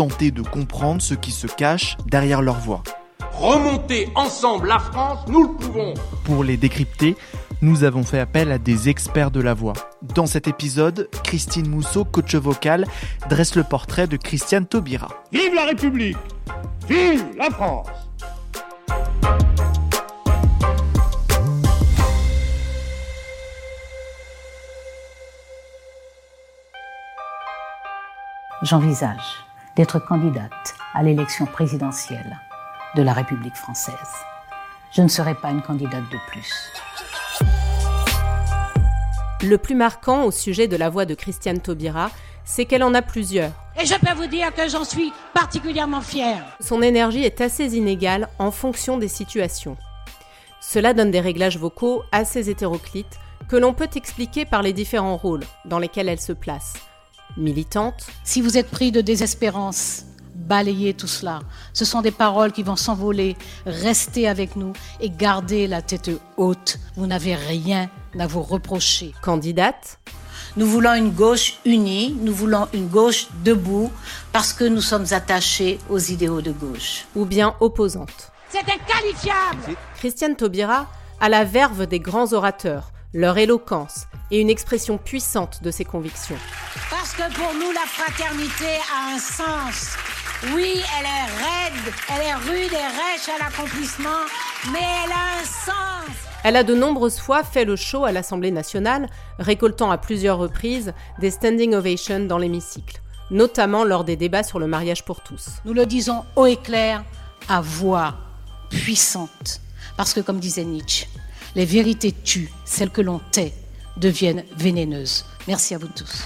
tenter de comprendre ce qui se cache derrière leur voix. Remonter ensemble la France, nous le pouvons. Pour les décrypter, nous avons fait appel à des experts de la voix. Dans cet épisode, Christine Mousseau, coach vocal, dresse le portrait de Christiane Taubira. Vive la République Vive la France J'envisage d'être candidate à l'élection présidentielle de la République française. Je ne serai pas une candidate de plus. Le plus marquant au sujet de la voix de Christiane Taubira, c'est qu'elle en a plusieurs. Et je peux vous dire que j'en suis particulièrement fière. Son énergie est assez inégale en fonction des situations. Cela donne des réglages vocaux assez hétéroclites que l'on peut expliquer par les différents rôles dans lesquels elle se place. Militante, Si vous êtes pris de désespérance, balayez tout cela. Ce sont des paroles qui vont s'envoler. Restez avec nous et gardez la tête haute. Vous n'avez rien à vous reprocher. candidate, Nous voulons une gauche unie, nous voulons une gauche debout, parce que nous sommes attachés aux idéaux de gauche. ou bien opposante. C'est inqualifiable. Christiane Taubira a la verve des grands orateurs, leur éloquence et une expression puissante de ses convictions. Que pour nous, la fraternité a un sens. Oui, elle est raide, elle est rude et rêche à l'accomplissement, mais elle a un sens. Elle a de nombreuses fois fait le show à l'Assemblée nationale, récoltant à plusieurs reprises des standing ovations dans l'hémicycle, notamment lors des débats sur le mariage pour tous. Nous le disons haut et clair, à voix puissante. Parce que, comme disait Nietzsche, les vérités tuent, celles que l'on tait deviennent vénéneuses. Merci à vous tous.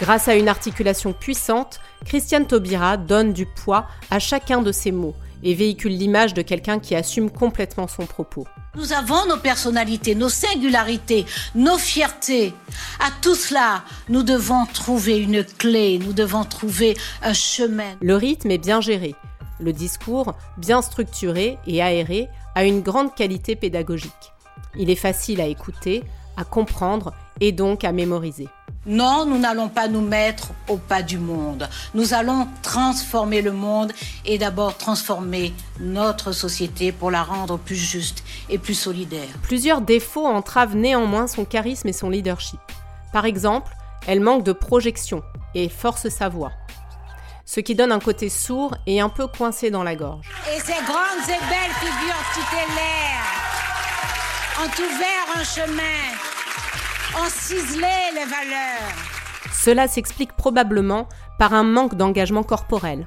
Grâce à une articulation puissante, Christiane Taubira donne du poids à chacun de ses mots et véhicule l'image de quelqu'un qui assume complètement son propos. Nous avons nos personnalités, nos singularités, nos fiertés. À tout cela, nous devons trouver une clé, nous devons trouver un chemin. Le rythme est bien géré, le discours, bien structuré et aéré, a une grande qualité pédagogique. Il est facile à écouter, à comprendre et donc à mémoriser. Non, nous n'allons pas nous mettre au pas du monde. Nous allons transformer le monde et d'abord transformer notre société pour la rendre plus juste et plus solidaire. Plusieurs défauts entravent néanmoins son charisme et son leadership. Par exemple, elle manque de projection et force sa voix, ce qui donne un côté sourd et un peu coincé dans la gorge. Et ces grandes et belles figures tutélaires ont ouvert un chemin, ont ciselé les valeurs. Cela s'explique probablement par un manque d'engagement corporel.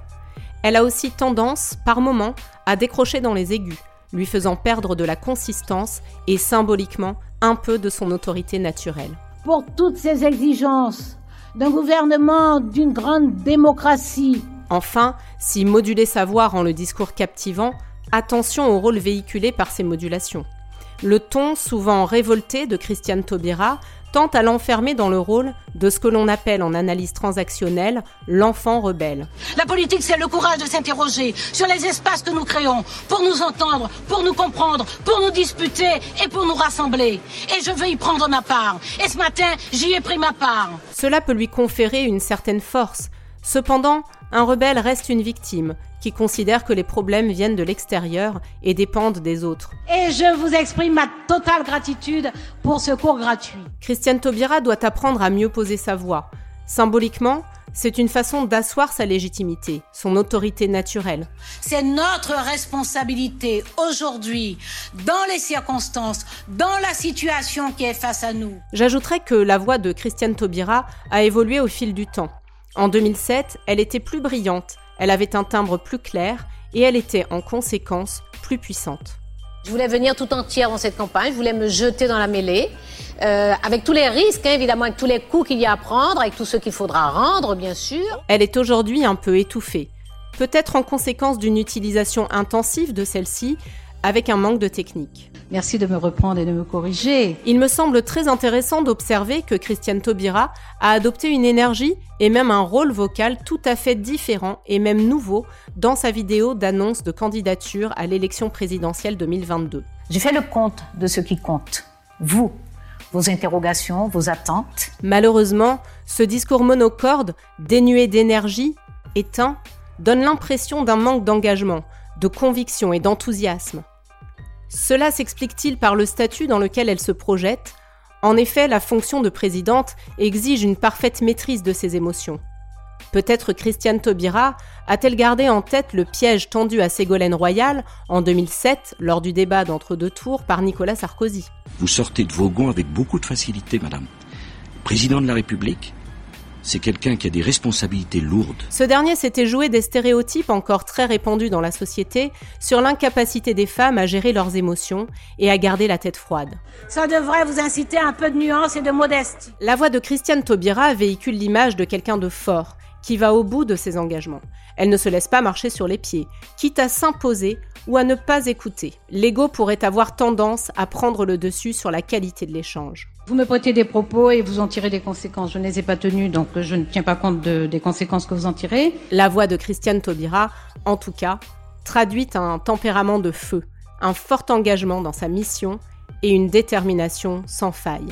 Elle a aussi tendance, par moments, à décrocher dans les aigus, lui faisant perdre de la consistance et symboliquement un peu de son autorité naturelle. Pour toutes ces exigences d'un gouvernement d'une grande démocratie, Enfin, si moduler sa voix rend le discours captivant, attention au rôle véhiculé par ces modulations. Le ton, souvent révolté de Christiane Taubira, tente à l'enfermer dans le rôle de ce que l'on appelle en analyse transactionnelle l'enfant rebelle. La politique, c'est le courage de s'interroger sur les espaces que nous créons pour nous entendre, pour nous comprendre, pour nous disputer et pour nous rassembler. Et je veux y prendre ma part. Et ce matin, j'y ai pris ma part. Cela peut lui conférer une certaine force. Cependant, un rebelle reste une victime qui considère que les problèmes viennent de l'extérieur et dépendent des autres. Et je vous exprime ma totale gratitude pour ce cours gratuit. Christiane Taubira doit apprendre à mieux poser sa voix. Symboliquement, C'est une façon d'asseoir sa légitimité, son autorité naturelle. C'est notre responsabilité aujourd'hui, dans les circonstances, dans la situation qui est face à nous. J'ajouterais que la voix de Christiane Taubira a évolué au fil du temps. En 2007, elle était plus brillante, elle avait un timbre plus clair et elle était en conséquence plus puissante. Je voulais venir tout entière dans cette campagne, je voulais me jeter dans la mêlée, euh, avec tous les risques, hein, évidemment, avec tous les coups qu'il y a à prendre, avec tout ce qu'il faudra rendre, bien sûr. Elle est aujourd'hui un peu étouffée, peut-être en conséquence d'une utilisation intensive de celle-ci, avec un manque de technique. Merci de me reprendre et de me corriger. Il me semble très intéressant d'observer que Christiane Taubira a adopté une énergie et même un rôle vocal tout à fait différent et même nouveau dans sa vidéo d'annonce de candidature à l'élection présidentielle 2022. J'ai fait le compte de ce qui compte. Vous, vos interrogations, vos attentes. Malheureusement, ce discours monocorde, dénué d'énergie, éteint, donne l'impression d'un manque d'engagement, de conviction et d'enthousiasme. Cela s'explique-t-il par le statut dans lequel elle se projette? En effet, la fonction de présidente exige une parfaite maîtrise de ses émotions. Peut-être Christiane Taubira a-t-elle gardé en tête le piège tendu à Ségolène Royal en 2007 lors du débat d'entre-deux tours par Nicolas Sarkozy. Vous sortez de vos gonds avec beaucoup de facilité, madame. Président de la République, c'est quelqu'un qui a des responsabilités lourdes. Ce dernier s'était joué des stéréotypes encore très répandus dans la société sur l'incapacité des femmes à gérer leurs émotions et à garder la tête froide. Ça devrait vous inciter à un peu de nuance et de modestie. La voix de Christiane Taubira véhicule l'image de quelqu'un de fort, qui va au bout de ses engagements. Elle ne se laisse pas marcher sur les pieds, quitte à s'imposer ou à ne pas écouter. L'ego pourrait avoir tendance à prendre le dessus sur la qualité de l'échange. Vous me prêtez des propos et vous en tirez des conséquences. Je ne les ai pas tenus, donc je ne tiens pas compte des conséquences que vous en tirez. La voix de Christiane Taubira, en tout cas, traduit un tempérament de feu, un fort engagement dans sa mission et une détermination sans faille.